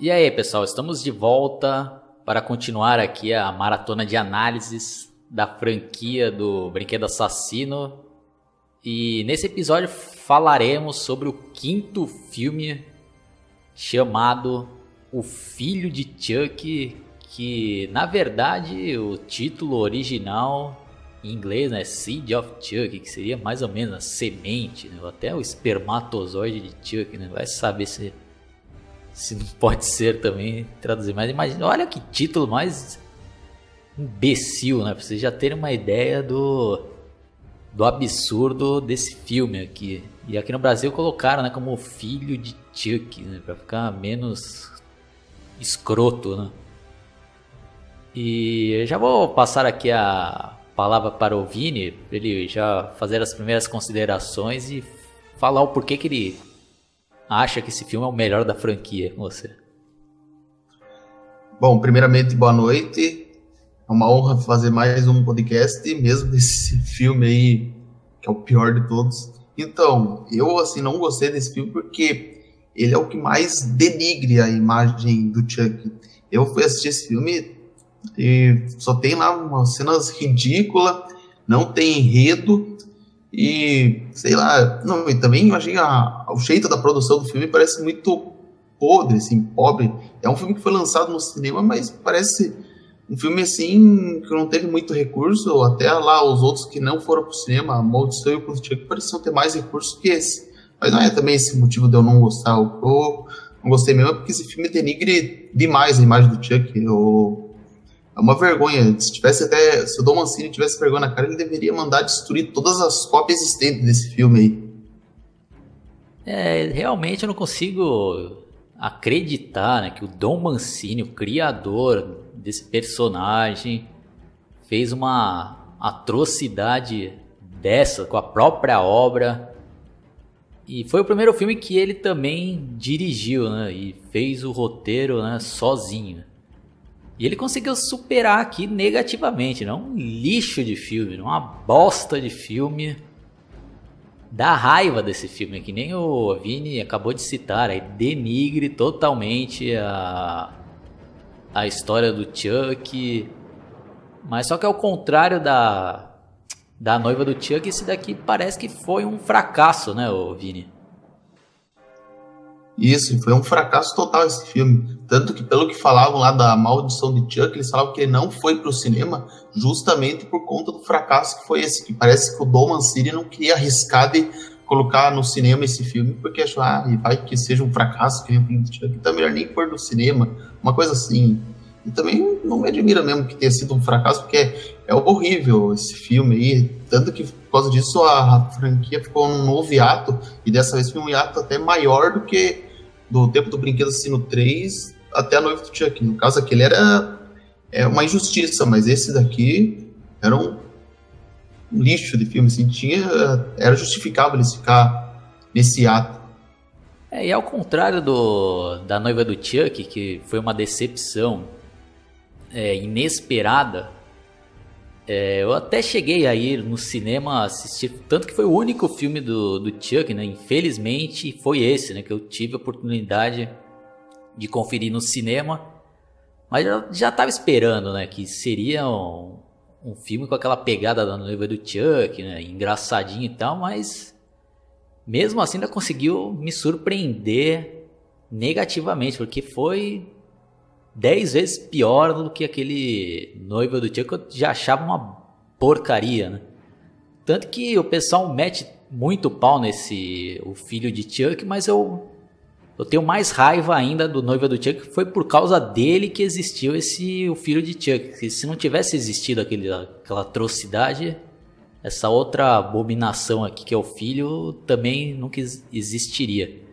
E aí, pessoal, estamos de volta para continuar aqui a maratona de análises da franquia do Brinquedo Assassino. E nesse episódio falaremos sobre o quinto filme chamado O Filho de Chuck, que na verdade o título original em inglês é né, Seed of Chuck, que seria mais ou menos a semente, né? até o espermatozoide de Chuck, né? vai saber se se não pode ser também traduzir. Mas imagina, olha que título mais imbecil, né? Pra vocês já terem uma ideia do, do absurdo desse filme aqui. E aqui no Brasil colocaram, né, como filho de Chuck, né? Pra ficar menos escroto, né? E já vou passar aqui a palavra para o Vini, ele já fazer as primeiras considerações e falar o porquê que ele acha que esse filme é o melhor da franquia com você? Bom, primeiramente, boa noite. É uma honra fazer mais um podcast, mesmo desse filme aí, que é o pior de todos. Então, eu, assim, não gostei desse filme porque ele é o que mais denigre a imagem do Chuck. Eu fui assistir esse filme e só tem lá umas cenas ridículas, não tem enredo, e, sei lá, não, e também achei a, o jeito da produção do filme parece muito podre, assim, pobre. É um filme que foi lançado no cinema, mas parece um filme assim que não teve muito recurso, até lá os outros que não foram pro cinema, Maldição e o Chuck pareciam ter mais recurso que esse. Mas não é também esse motivo de eu não gostar. Eu não gostei mesmo é porque esse filme denigre demais a imagem do Chuck. Eu é uma vergonha. Se tivesse até. Se o Dom Mancini tivesse vergonha na cara, ele deveria mandar destruir todas as cópias existentes desse filme aí. É, realmente eu não consigo acreditar né, que o Dom Mancini, o criador desse personagem, fez uma atrocidade dessa com a própria obra. E foi o primeiro filme que ele também dirigiu, né? E fez o roteiro né, sozinho. E ele conseguiu superar aqui negativamente, não um lixo de filme, não uma bosta de filme. Dá raiva desse filme, que nem o Vini acabou de citar, aí denigre totalmente a, a história do Chuck. Mas só que ao contrário da, da noiva do Chuck, esse daqui parece que foi um fracasso, né, o Vini? Isso, foi um fracasso total esse filme. Tanto que, pelo que falavam lá da maldição de Chuck, eles falavam que ele não foi para o cinema justamente por conta do fracasso que foi esse. Que parece que o Dom Mancini não queria arriscar de colocar no cinema esse filme, porque achou, ah, vai que seja um fracasso, que é melhor nem pôr no cinema, uma coisa assim. E também não me admira mesmo que tenha sido um fracasso, porque é, é horrível esse filme aí. Tanto que, por causa disso, a, a franquia ficou num novo hiato, e dessa vez foi um hiato até maior do que do tempo do Brinquedo Assassino 3 até a noiva do Chuck. No caso, aquele era é uma injustiça, mas esse daqui era um, lixo de filme. Assim, tinha, era justificável ele ficar nesse ato. É, e ao contrário do, da noiva do Chuck, que foi uma decepção é, inesperada, é, eu até cheguei a ir no cinema assistir, tanto que foi o único filme do, do Chuck, né? Infelizmente foi esse, né? Que eu tive a oportunidade de conferir no cinema. Mas eu já estava esperando, né? Que seria um, um filme com aquela pegada da noiva do Chuck, né? Engraçadinho e tal, mas mesmo assim ainda conseguiu me surpreender negativamente, porque foi dez vezes pior do que aquele noiva do que eu já achava uma porcaria, né? Tanto que o pessoal mete muito pau nesse o filho de Chuck, mas eu eu tenho mais raiva ainda do noiva do Chuck, foi por causa dele que existiu esse o filho de Chuck. Se não tivesse existido aquele, aquela atrocidade, essa outra abominação aqui que é o filho também nunca existiria.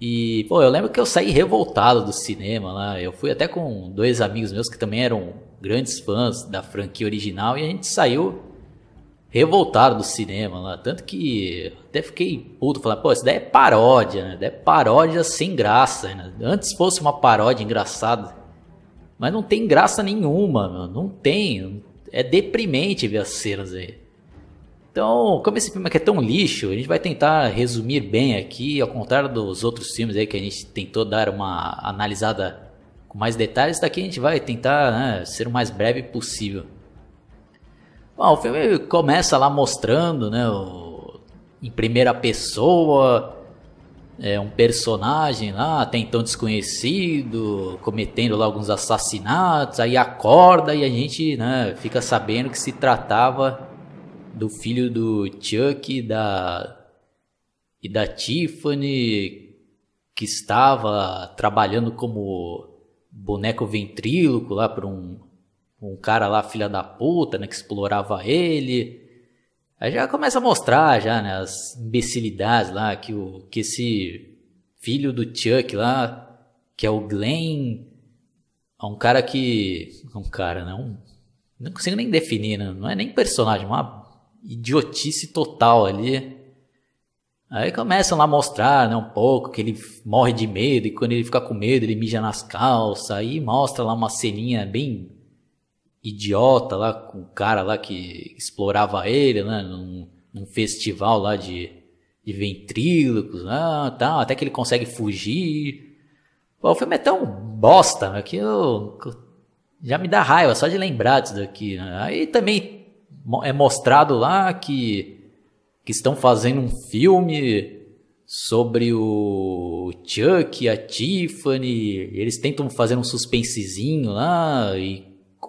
E, pô, eu lembro que eu saí revoltado do cinema lá. Eu fui até com dois amigos meus que também eram grandes fãs da franquia original e a gente saiu revoltado do cinema lá. Tanto que até fiquei puto, falando, pô, isso daí é paródia, né? Daí é paródia sem graça, né? Antes fosse uma paródia engraçada. Mas não tem graça nenhuma, meu. Não tem. É deprimente ver as cenas aí. Então, como esse filme aqui é tão lixo, a gente vai tentar resumir bem aqui, ao contrário dos outros filmes aí que a gente tentou dar uma analisada com mais detalhes, daqui a gente vai tentar né, ser o mais breve possível. Bom, o filme começa lá mostrando, né, o, em primeira pessoa, é, um personagem lá, até então desconhecido, cometendo lá alguns assassinatos, aí acorda e a gente né, fica sabendo que se tratava do filho do Chuck e da, e da Tiffany, que estava trabalhando como boneco ventríloco lá para um, um cara lá, filha da puta, né, que explorava ele. Aí já começa a mostrar já, né, as imbecilidades lá, que, o, que esse filho do Chuck lá, que é o Glenn, é um cara que... Um cara, né, não consigo nem definir, né, não é nem personagem, uma idiotice total ali. Aí começam lá a mostrar, né, um pouco, que ele morre de medo, e quando ele fica com medo, ele mija nas calças, aí mostra lá uma ceninha bem idiota lá, com o cara lá que explorava ele, né, num, num festival lá de, de ventrílocos, né, tal, até que ele consegue fugir. Pô, o filme é tão bosta, né, que eu, já me dá raiva só de lembrar disso daqui, né? Aí também é mostrado lá que, que estão fazendo um filme sobre o Chuck e a Tiffany. eles tentam fazer um suspensezinho lá e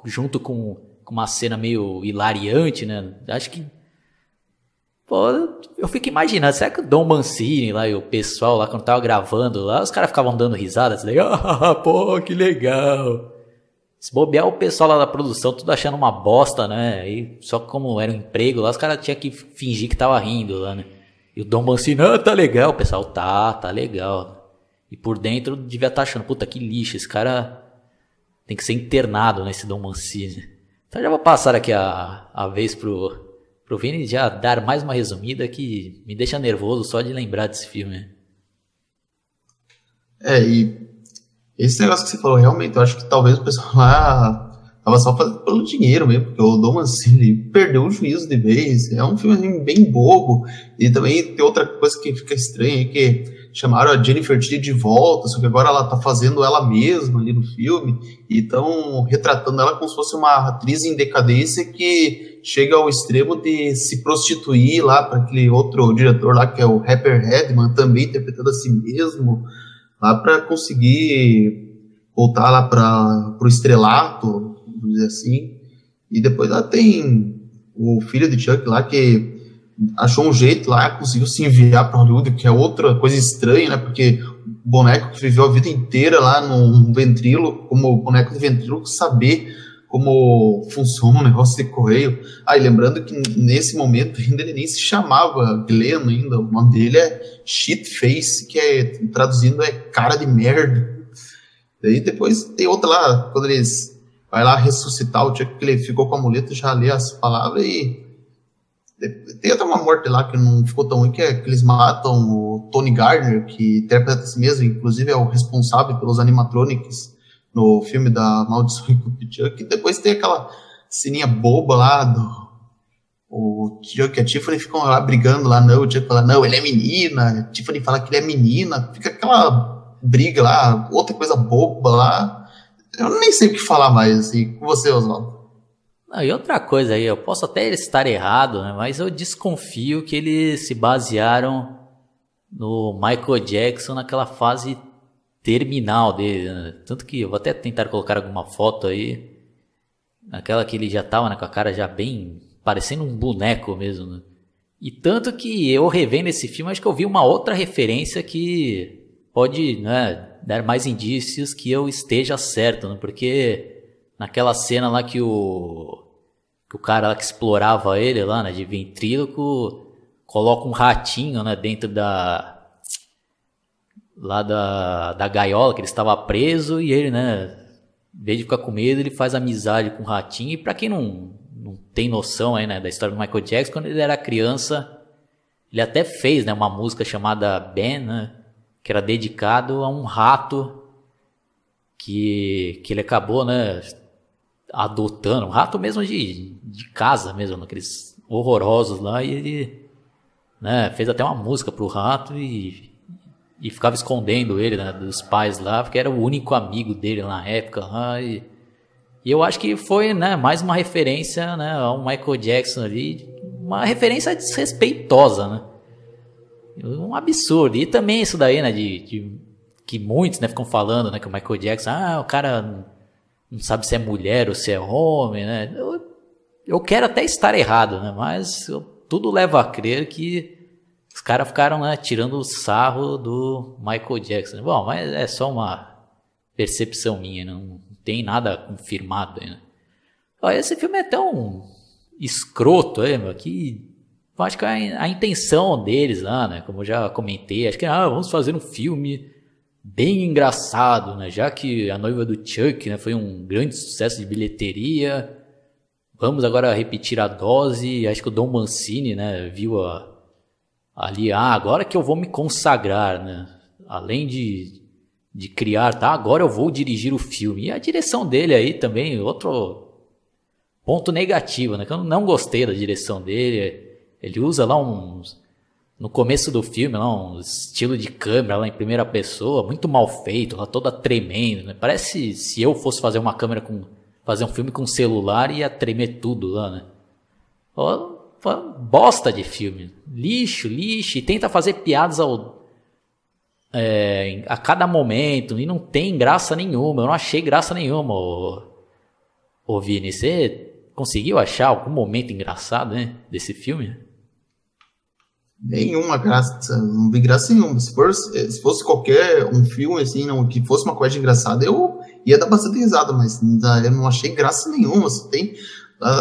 junto com, uma cena meio hilariante, né? Acho que Pô, eu fico imaginando, será que o Dom Mancini lá e o pessoal lá quando tava gravando lá, os caras ficavam dando risada, assim, ah, pô, que legal. Se bobear o pessoal lá da produção, tudo achando uma bosta, né? E só como era um emprego lá, os caras tinham que fingir que tava rindo lá, né? E o Dom Mancini, ah, tá legal, o pessoal, tá, tá legal. E por dentro devia estar tá achando, puta que lixo, esse cara tem que ser internado nesse Dom Mancini. Então já vou passar aqui a, a vez pro, pro Vini já dar mais uma resumida que me deixa nervoso só de lembrar desse filme. É, e esse negócio que você falou, realmente, eu acho que talvez o pessoal lá tava só fazendo pelo dinheiro mesmo, porque o Dom Mancini perdeu o juízo de vez. É um filme assim, bem bobo. E também tem outra coisa que fica estranha, que chamaram a Jennifer T de volta, só que agora ela tá fazendo ela mesma ali no filme, e estão retratando ela como se fosse uma atriz em decadência que chega ao extremo de se prostituir lá para aquele outro diretor lá, que é o Rapper Redman, também interpretando a si mesmo lá para conseguir voltar lá para o estrelato, vamos dizer assim. E depois lá tem o filho de Chuck lá que achou um jeito lá, conseguiu se enviar para Hollywood, que é outra coisa estranha, né? Porque o boneco que viveu a vida inteira lá num ventrilo, como boneco de ventrilo, saber como funciona o negócio de correio. Ah, e lembrando que nesse momento ainda ele nem se chamava Glenn ainda, o nome dele é Shitface, que é, traduzindo é cara de merda. Daí depois tem outra lá, quando eles vai lá ressuscitar o dia que ele ficou com a muleta, já lê as palavras e tem até uma morte lá que não ficou tão ruim, que é que eles matam o Tony Gardner, que interpreta a si mesmo, inclusive é o responsável pelos animatronics no filme da Maldição e Chuck. E depois tem aquela ceninha boba lá do. O Chuck e a Tiffany ficam lá brigando lá, não. O Chuck fala, não, ele é menina. A Tiffany fala que ele é menina. Fica aquela briga lá, outra coisa boba lá. Eu nem sei o que falar mais, assim, com você, Oswaldo. Não, e outra coisa aí, eu posso até estar errado, né, mas eu desconfio que eles se basearam no Michael Jackson naquela fase terminal dele. Né? Tanto que eu vou até tentar colocar alguma foto aí. Aquela que ele já tava né, com a cara já bem. parecendo um boneco mesmo. Né? E tanto que eu revendo esse filme, acho que eu vi uma outra referência que pode né, dar mais indícios que eu esteja certo, né? porque naquela cena lá que o, que o cara lá que explorava ele lá, né, de ventríloco, coloca um ratinho né, dentro da, lá da, da gaiola, que ele estava preso, e ele, né, em vez de ficar com medo, ele faz amizade com o ratinho. E para quem não, não tem noção aí, né, da história do Michael Jackson, quando ele era criança, ele até fez, né, uma música chamada Ben, né, que era dedicado a um rato que, que ele acabou, né, adotando, um rato mesmo de, de casa mesmo, aqueles horrorosos lá e ele né, fez até uma música pro rato e, e ficava escondendo ele né, dos pais lá, porque era o único amigo dele na época lá. E, e eu acho que foi né, mais uma referência né, ao Michael Jackson ali, uma referência desrespeitosa, né? Um absurdo. E também isso daí, né, de, de que muitos né, ficam falando né, que o Michael Jackson, ah, o cara não sabe se é mulher ou se é homem, né? Eu, eu quero até estar errado, né? Mas eu, tudo leva a crer que os caras ficaram né, tirando o sarro do Michael Jackson. Bom, mas é só uma percepção minha, não tem nada confirmado ainda. Olha, esse filme é tão escroto aí, meu, que acho que a, a, intenção deles lá, né, como eu já comentei, acho que ah, vamos fazer um filme bem engraçado, né? Já que a noiva do Chuck, né, foi um grande sucesso de bilheteria. Vamos agora repetir a dose. Acho que o Dom Mancini, né, viu a, ali, ah, agora que eu vou me consagrar, né? Além de, de criar, tá? Agora eu vou dirigir o filme. E a direção dele aí também, outro ponto negativo, né? Que eu não gostei da direção dele. Ele usa lá uns no começo do filme, lá, um estilo de câmera lá em primeira pessoa, muito mal feito, lá toda tremendo, né? Parece se eu fosse fazer uma câmera com. fazer um filme com celular ia tremer tudo lá, né? Ó, bosta de filme. Lixo, lixo. E tenta fazer piadas ao. É, a cada momento. E não tem graça nenhuma. Eu não achei graça nenhuma, ô, ô Vini. Você conseguiu achar algum momento engraçado, né? Desse filme? Nenhuma graça, não vi graça nenhuma. Se fosse, se fosse qualquer um filme assim, não, que fosse uma coisa engraçada, eu ia dar bastante risada, mas eu não achei graça nenhuma. Você tem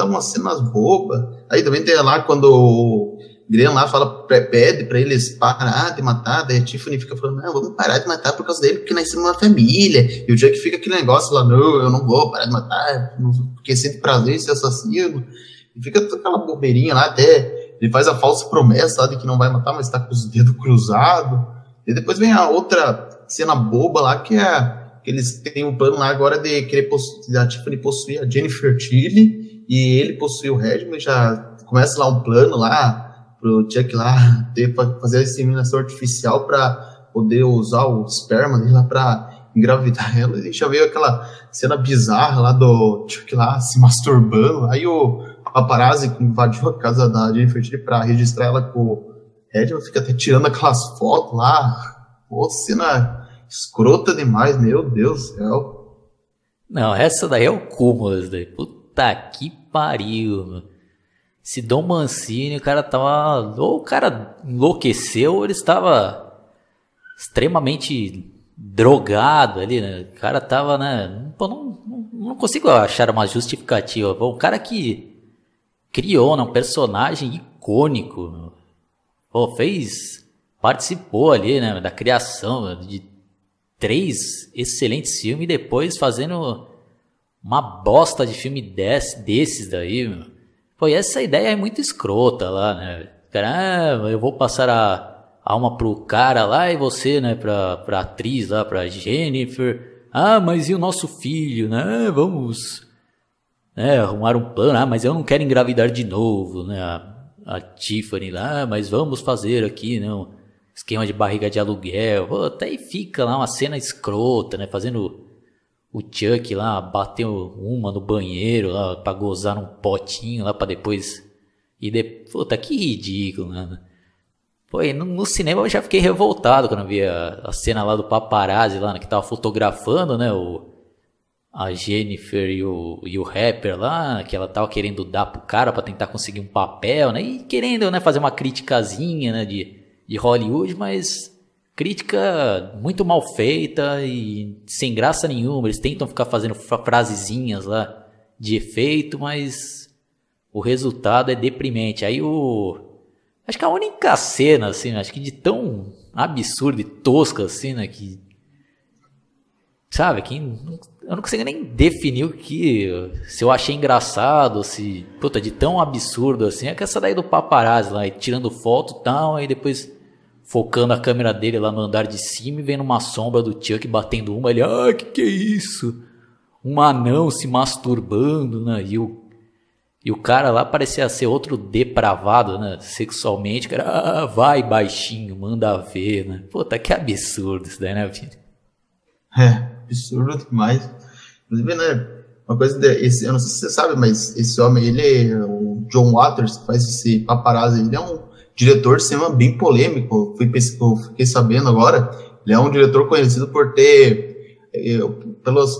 umas cenas bobas. Aí também tem lá quando o Graham lá fala, pede pra eles parar de matar, daí a Tiffany fica falando, não, vamos parar de matar por causa dele, porque nós somos uma família. E o Jack fica aquele negócio lá, não, eu não vou parar de matar, porque sente prazer em ser assassino. E fica aquela bobeirinha lá até ele faz a falsa promessa de que não vai matar, mas está com os dedos cruzados. E depois vem a outra cena boba lá, que é que eles têm um plano lá agora de querer possuir, a Tiffany possuir a Jennifer Tilly e ele possuir o Redman. Já começa lá um plano lá pro Chuck lá ter, fazer a inseminação artificial para poder usar o esperma dele lá para engravidar ela. E já veio aquela cena bizarra lá do Chuck lá se masturbando. Aí o paparazzi invadiu a casa da Jennifer Tilly para registrar ela com o Edward, fica até tirando aquelas fotos lá. Pô, cena escrota demais, meu Deus do céu. Não, essa daí é o cúmulo, daí. Puta que pariu, meu. Esse Dom Mancini, o cara tava. Ou o cara enlouqueceu, ou ele estava extremamente drogado ali, né? O cara tava, né? Pô, não, não, não consigo achar uma justificativa. o cara que criou né, um personagem icônico. Pô, fez. Participou ali, né, da criação de três excelentes filmes e depois fazendo uma bosta de filme desse, desses daí, meu. Pô, e essa ideia é muito escrota lá, né? Ah, eu vou passar a alma pro cara lá e você, né, pra, pra atriz lá, pra Jennifer. Ah, mas e o nosso filho, né? Vamos né, arrumar um plano, ah, mas eu não quero engravidar de novo, né, a, a Tiffany lá, mas vamos fazer aqui, né, um esquema de barriga de aluguel, até aí fica lá uma cena escrota, né, fazendo o Chuck lá, bateu uma no banheiro lá, pra gozar num potinho lá, pra depois, e depois, puta, que ridículo, né, Pô, no, no, cinema eu já fiquei revoltado quando vi a, a cena lá do paparazzi lá, né, que tava fotografando, né, o a Jennifer e o, e o rapper lá, que ela tava querendo dar pro cara para tentar conseguir um papel, né? E querendo, né, fazer uma criticazinha, né, de, de Hollywood, mas crítica muito mal feita e sem graça nenhuma. Eles tentam ficar fazendo frasezinhas lá de efeito, mas o resultado é deprimente. Aí o acho que a única cena assim, acho que de tão absurda e tosca assim, né, que sabe, que eu não consigo nem definir o que. Se eu achei engraçado, se. Puta, de tão absurdo assim. É que essa daí do paparazzi lá, tirando foto e tal, aí depois focando a câmera dele lá no andar de cima e vendo uma sombra do Chuck batendo uma. Ele, ah, que que é isso? Um anão se masturbando, né? E o, E o cara lá parecia ser outro depravado, né? Sexualmente, cara, ah, vai baixinho, manda ver, né? Puta, que absurdo isso daí, né, filho? É, absurdo demais. Inclusive, né, uma coisa, de, esse, eu não sei se você sabe, mas esse homem, ele, o John Waters, que faz esse paparazzi, ele é um diretor de cinema bem polêmico, fui, fiquei sabendo agora, ele é um diretor conhecido por ter, eh, pelas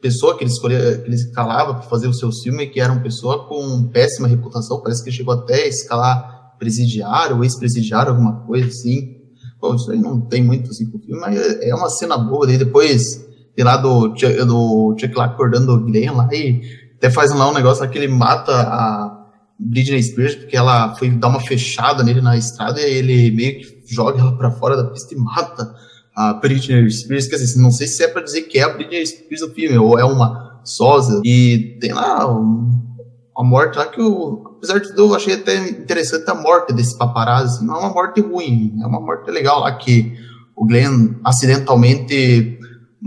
pessoa que ele escolhia, que ele escalava para fazer o seu filme, que era uma pessoa com péssima reputação, parece que chegou até a escalar presidiário ou ex-presidiário, alguma coisa assim. Bom, isso aí não tem muito assim com o filme, mas é uma cena boa. Daí depois, tem lá do, do Chuck lá acordando o Glenn lá e até faz lá um negócio lá que ele mata a Britney Spears porque ela foi dar uma fechada nele na estrada e ele meio que joga ela para fora da pista e mata a Britney Spears, quer dizer, não sei se é para dizer que é a Britney Spears do filme, ou é uma sósia, e tem lá um, uma morte lá que eu, apesar de tudo, eu achei até interessante a morte desse paparazzi, não é uma morte ruim, é uma morte legal lá que o Glenn acidentalmente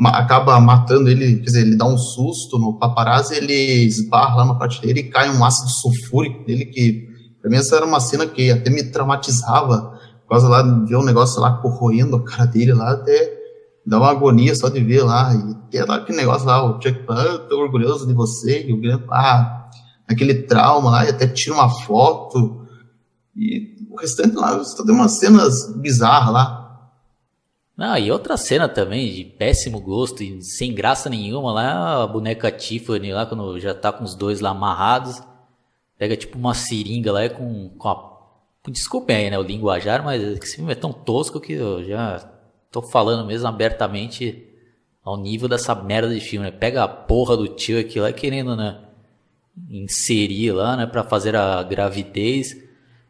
acaba matando ele, quer dizer, ele dá um susto no paparazzi, ele esbarra lá na prateleira e cai um ácido sulfúrico nele, que pra mim essa era uma cena que até me traumatizava, por causa lá de ver um negócio lá corroendo a cara dele lá, até dá uma agonia só de ver lá. E tem lá aquele negócio lá, o Chuck, ah, tô orgulhoso de você, e o Grant, ah, aquele trauma lá, e até tira uma foto. E o restante lá, só tem umas cenas bizarras lá. Ah, e outra cena também de péssimo gosto e sem graça nenhuma lá, a boneca Tiffany lá, quando já tá com os dois lá amarrados, pega tipo uma seringa lá com, com a Desculpem aí, né, o linguajar, mas esse filme é tão tosco que eu já tô falando mesmo abertamente ao nível dessa merda de filme, né? Pega a porra do tio aqui lá querendo, né, inserir lá, né, pra fazer a gravidez.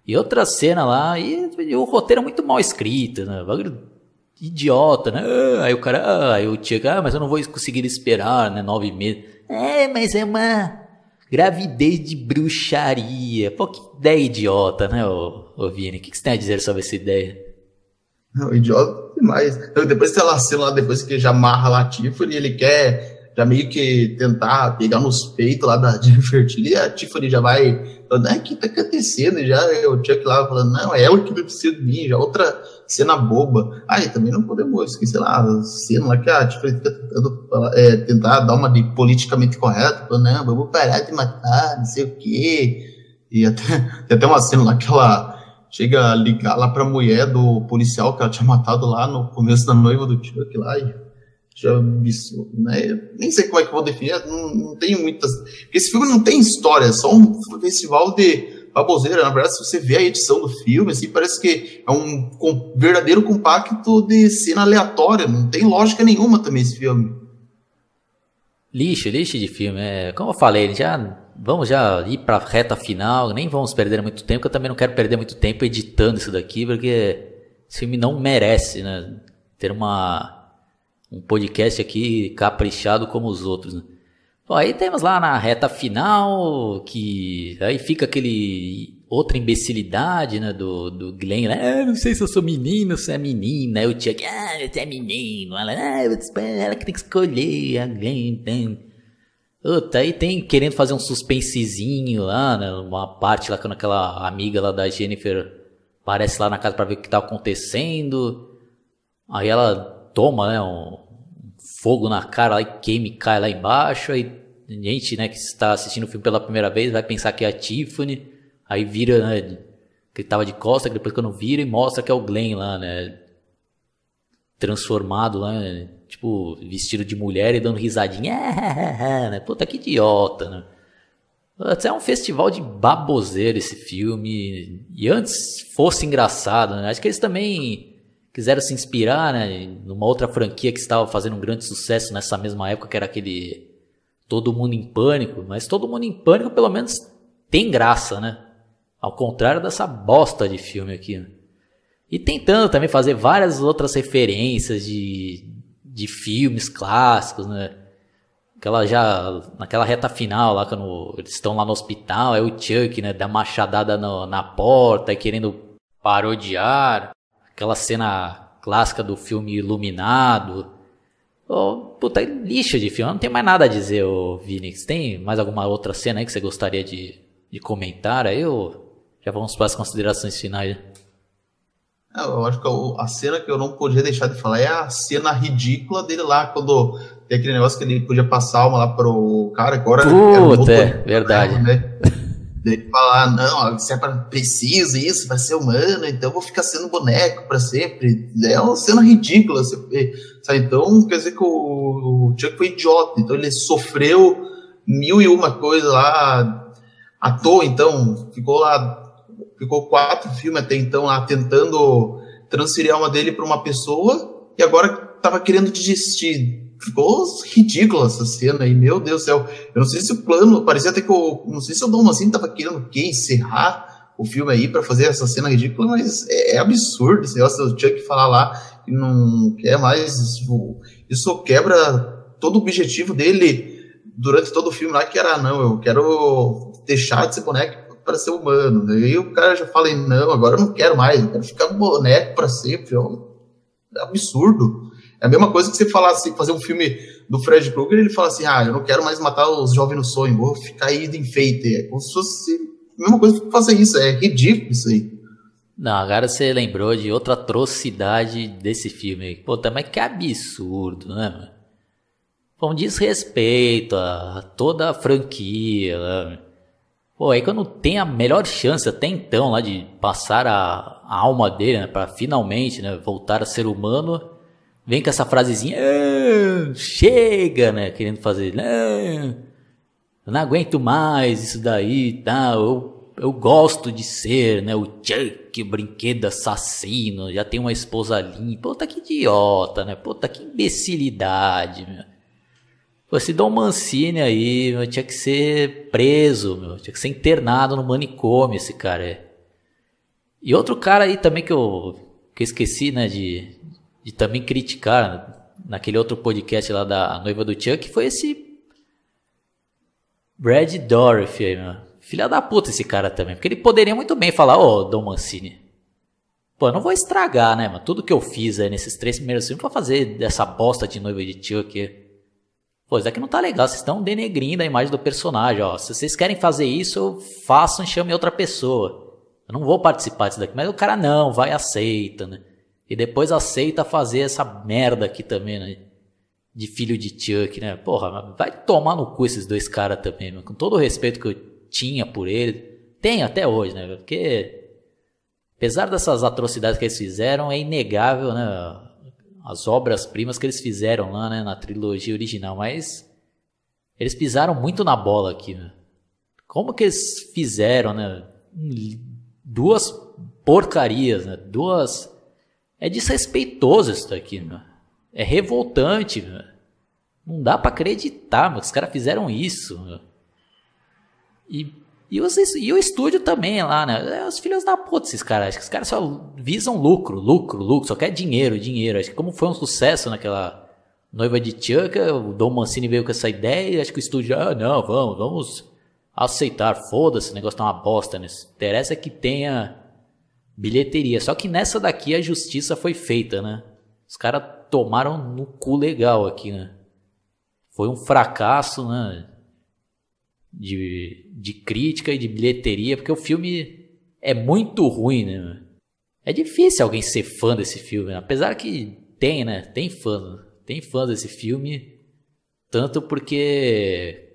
E outra cena lá, e, e o roteiro é muito mal escrito, né? Idiota, né? Aí o cara, ah, aí o tio, ah, mas eu não vou conseguir esperar, né? Nove meses. É, mas é uma Gravidez de bruxaria. Pô, que ideia idiota, né, ô, ô Vini? O que, que você tem a dizer sobre essa ideia? Não, idiota demais. Depois que ela lá, depois que já amarra a Tiffany, ele quer já meio que tentar pegar nos peitos lá da Jennifer Tilly, e a Tiffany já vai falando, ah, o que tá acontecendo? E já o Chuck lá falando, não, é ela que precisa de mim, já outra cena boba. Ah, e também não podemos esquecer lá a cena lá que a Tiffany fica tentando é, tentar dar uma de politicamente correta, falando, não, vamos parar de matar, não sei o quê. E até, tem até uma cena lá que ela chega a ligar lá pra mulher do policial que ela tinha matado lá no começo da noiva do Chuck lá, e já né? Nem sei como é que eu vou definir, não, não tem muitas. Esse filme não tem história, é só um festival de baboseira. Na verdade, se você vê a edição do filme, assim, parece que é um verdadeiro compacto de cena aleatória, não tem lógica nenhuma também esse filme. Lixo, lixo de filme. É, como eu falei, já vamos já ir para reta final, nem vamos perder muito tempo, que eu também não quero perder muito tempo editando isso daqui, porque esse filme não merece, né? Ter uma um podcast aqui caprichado como os outros, né? Bom, aí temos lá na reta final, que aí fica aquele outra imbecilidade, né, do, do Glenn? Ah, não sei se eu sou menino, se é menina. Aí o Chuck, ah, você é menino. Ela, ah, ela que tem que escolher, a Glenn tem... Puta, aí tem querendo fazer um suspensezinho lá, né, uma parte lá quando aquela amiga lá da Jennifer aparece lá na casa para ver o que tá acontecendo. Aí ela toma, né, um, fogo na cara lá e queima e cai lá embaixo. Aí gente, né, que está assistindo o filme pela primeira vez vai pensar que é a Tiffany. Aí vira, né, que ele tava de costa, que depois quando vira e mostra que é o Glenn lá, né, transformado lá, né, tipo, vestido de mulher e dando risadinha. É, né? Puta que idiota, né? É um festival de baboseira esse filme. E antes fosse engraçado, né? Acho que eles também quiseram se inspirar, né, numa outra franquia que estava fazendo um grande sucesso nessa mesma época, que era aquele Todo Mundo em Pânico, mas Todo Mundo em Pânico pelo menos tem graça, né? Ao contrário dessa bosta de filme aqui. Né? E tentando também fazer várias outras referências de, de filmes clássicos, né? Aquela já, naquela reta final lá, quando eles estão lá no hospital, é o Chuck, né, dá machadada no, na porta, querendo parodiar aquela cena clássica do filme Iluminado. Oh, puta, lixo de filme, não tem mais nada a dizer, ô Vini. Tem mais alguma outra cena aí que você gostaria de, de comentar aí ou já vamos para as considerações finais? É, eu acho que a cena que eu não podia deixar de falar é a cena ridícula dele lá, quando tem aquele negócio que ele podia passar alma lá pro cara, agora Puta, é, verdade. Né? Ele falar, não, se é para preciso isso, vai ser humano, então vou ficar sendo boneco para sempre. É uma cena ridícula. Sabe? Então, quer dizer que o, o Chuck foi idiota. Então ele sofreu mil e uma coisa lá à toa, então. Ficou lá, ficou quatro filmes até então lá tentando transferir a alma dele para uma pessoa e agora estava querendo desistir ficou ridícula essa cena aí, meu Deus do céu. Eu não sei se o plano, parecia até que o, não sei se o Dom Mancini tava querendo o quê? Encerrar o filme aí para fazer essa cena ridícula, mas é, é, absurdo esse negócio do Chuck falar lá que não quer mais, isso, isso quebra todo o objetivo dele durante todo o filme lá, que era, não, eu quero deixar de ser boneco para ser humano. Aí o cara já fala, não, agora eu não quero mais, eu quero ficar boneco para sempre. É absurdo. É a mesma coisa que você falasse, fazer um filme do Fred Krueger, ele fala assim, ah, eu não quero mais matar os jovens no sonho, vou ficar aí de enfeite. É como se fosse a mesma coisa que fazer isso, é ridículo isso aí. Não, agora você lembrou de outra atrocidade desse filme. Pô, também que absurdo, né, mano? Foi um desrespeito a toda a franquia, né? Pô, aí quando tem a melhor chance até então lá de passar a, a alma dele, né, pra finalmente, né, voltar a ser humano, vem com essa frasezinha, ah, chega, né? Querendo fazer, ah, eu não aguento mais isso daí, tá? Eu, eu gosto de ser, né? O Chuck, o brinquedo assassino, já tem uma esposa limpa. Puta que idiota, né? Puta que imbecilidade, meu. Esse Dom Mancini aí, meu, tinha que ser preso, meu. Tinha que ser internado no manicômio, esse cara. E outro cara aí também que eu, que eu esqueci, né, de, de também criticar naquele outro podcast lá da noiva do Chuck foi esse Brad Dorothy aí, meu. Filha da puta esse cara também. Porque ele poderia muito bem falar, ô, oh, Dom Mancini. Pô, eu não vou estragar, né, mano? Tudo que eu fiz aí nesses três primeiros filmes pra fazer dessa bosta de noiva de Chuck. Pô, isso aqui não tá legal. Vocês estão denegrindo a imagem do personagem, ó. Se vocês querem fazer isso, façam e chamem outra pessoa. Eu não vou participar disso daqui. Mas o cara não, vai aceita, né? E depois aceita fazer essa merda aqui também, né? De filho de Chuck, né? Porra, vai tomar no cu esses dois caras também, mano. Com todo o respeito que eu tinha por ele. Tenho até hoje, né? Porque, apesar dessas atrocidades que eles fizeram, é inegável, né? As obras-primas que eles fizeram lá, né? Na trilogia original. Mas eles pisaram muito na bola aqui, né? Como que eles fizeram, né? Duas porcarias, né? Duas é desrespeitoso isso daqui, meu. É revoltante, meu. Não dá para acreditar, meu. Os caras fizeram isso. E, e, os, e o estúdio também lá, né? É os filhos da puta, esses caras. Acho que os caras só visam lucro, lucro, lucro. Só quer dinheiro, dinheiro. Acho que como foi um sucesso naquela noiva de Chuck, o Dom Mancini veio com essa ideia. Acho que o estúdio, ah, não, vamos, vamos aceitar. Foda-se, o negócio tá uma bosta, né? Interessa que tenha bilheteria. Só que nessa daqui a justiça foi feita, né? Os caras tomaram no cu legal aqui, né? Foi um fracasso, né? De, de crítica e de bilheteria, porque o filme é muito ruim, né? É difícil alguém ser fã desse filme, né? apesar que tem, né? Tem fã, tem fãs desse filme, tanto porque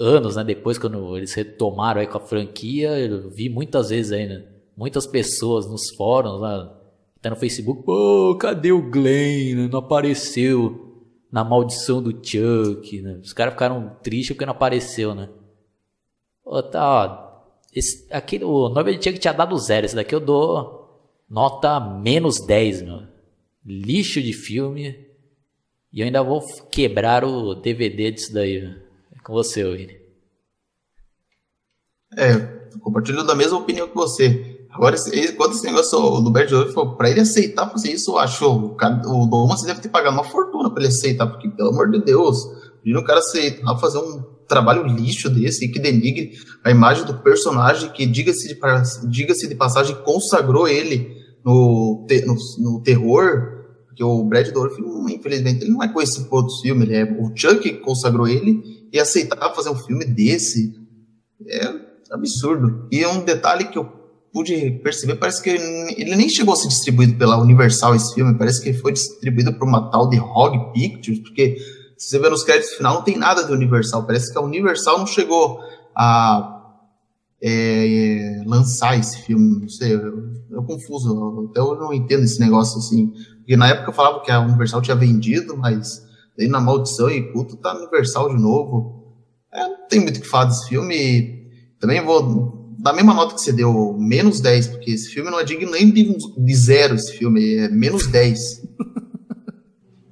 anos, né? Depois quando eles retomaram aí com a franquia, eu vi muitas vezes aí, né? Muitas pessoas nos fóruns, lá, até no Facebook, pô, cadê o Glenn? Não apareceu na maldição do Chuck, né? Os caras ficaram tristes porque não apareceu, né? Pô, tá, ó, esse, aqui, o nome de Chuck tinha dado zero, esse daqui eu dou nota menos 10, meu. Lixo de filme. E eu ainda vou quebrar o DVD disso daí. É com você, Willi. É, compartilho da mesma opinião que você. Agora, quando esse negócio do Bert falou, pra ele aceitar fazer isso, eu acho, o, o Domas deve ter pagado uma fortuna pra ele aceitar, porque, pelo amor de Deus, imagina o cara aceitar fazer um trabalho lixo desse que denigre a imagem do personagem que, diga-se de, diga de passagem, consagrou ele no, no, no terror, porque o Brad Dourif, infelizmente, ele não é conhecido por outros filmes, ele é o Chuck consagrou ele, e aceitar fazer um filme desse, é absurdo. E um detalhe que eu pude perceber, parece que ele nem chegou a ser distribuído pela Universal esse filme, parece que foi distribuído por uma tal de Hog Pictures, porque se você ver nos créditos final não tem nada de Universal, parece que a Universal não chegou a é, lançar esse filme, não sei, eu, eu confuso, até eu não entendo esse negócio assim, porque na época eu falava que a Universal tinha vendido, mas daí na Maldição e Culto tá Universal de novo, é, não tem muito o que falar desse filme, também vou dar a mesma nota que você deu, menos 10, porque esse filme não é digno nem de, de zero, esse filme, é menos 10.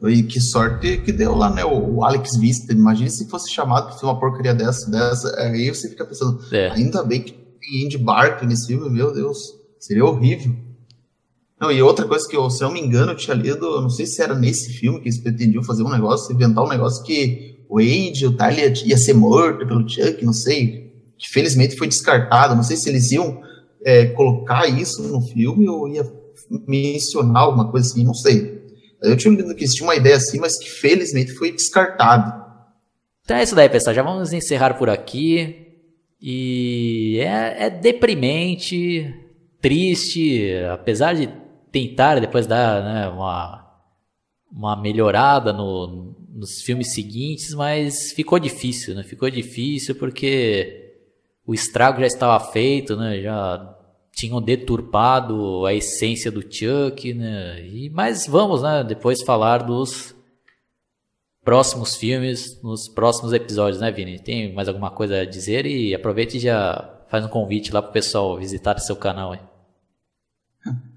E que sorte que deu lá, né? O Alex Vista. Imagina se fosse chamado pra fazer uma porcaria dessa, dessa. Aí você fica pensando, é. ainda bem que tem Andy Barkley nesse filme, meu Deus, seria horrível. Não, e outra coisa que eu, se eu não me engano, eu tinha lido, não sei se era nesse filme que eles pretendiam fazer um negócio, inventar um negócio que o Andy, o Tyler ia ser morto pelo Chuck, não sei, que felizmente foi descartado, não sei se eles iam é, colocar isso no filme ou ia mencionar alguma coisa assim, não sei. Eu tinha lido que existia uma ideia assim, mas que felizmente foi descartado. Então é isso daí, pessoal. Já vamos encerrar por aqui. E é, é deprimente, triste, apesar de tentar depois dar né, uma, uma melhorada no, nos filmes seguintes, mas ficou difícil, né? Ficou difícil porque o estrago já estava feito, né? Já tinham deturpado a essência do Chuck, né? E, mas vamos, né, depois falar dos próximos filmes, nos próximos episódios, né, Vini? Tem mais alguma coisa a dizer? E aproveite e já faz um convite lá pro pessoal visitar seu canal aí.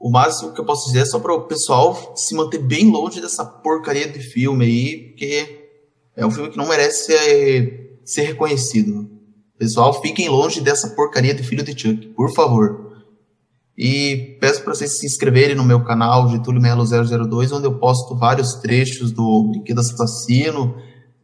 O máximo que eu posso dizer é só para o pessoal se manter bem longe dessa porcaria de filme aí, porque é um filme que não merece ser, ser reconhecido. Pessoal, fiquem longe dessa porcaria de filho de Chuck, por favor. E peço para vocês se inscreverem no meu canal, Getúlio Melo 002, onde eu posto vários trechos do Brinquedo Assassino,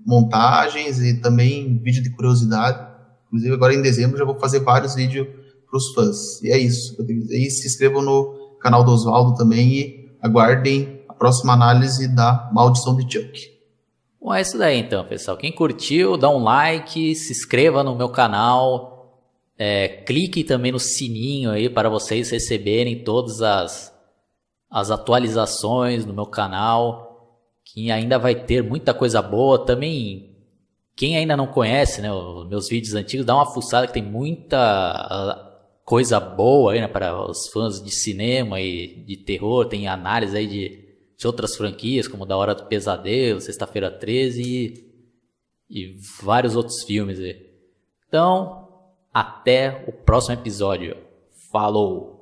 montagens e também vídeo de curiosidade. Inclusive, agora em dezembro já vou fazer vários vídeos para os fãs. E é isso. E se inscrevam no canal do Oswaldo também e aguardem a próxima análise da Maldição de Chuck. Bom, é isso daí então, pessoal. Quem curtiu, dá um like, se inscreva no meu canal, é, clique também no sininho aí para vocês receberem todas as, as atualizações no meu canal, que ainda vai ter muita coisa boa. Também, quem ainda não conhece né, os meus vídeos antigos, dá uma fuçada que tem muita coisa boa aí, né, para os fãs de cinema e de terror, tem análise aí de de outras franquias, como Da Hora do Pesadelo, Sexta-feira 13 e, e vários outros filmes. Então, até o próximo episódio. Falou!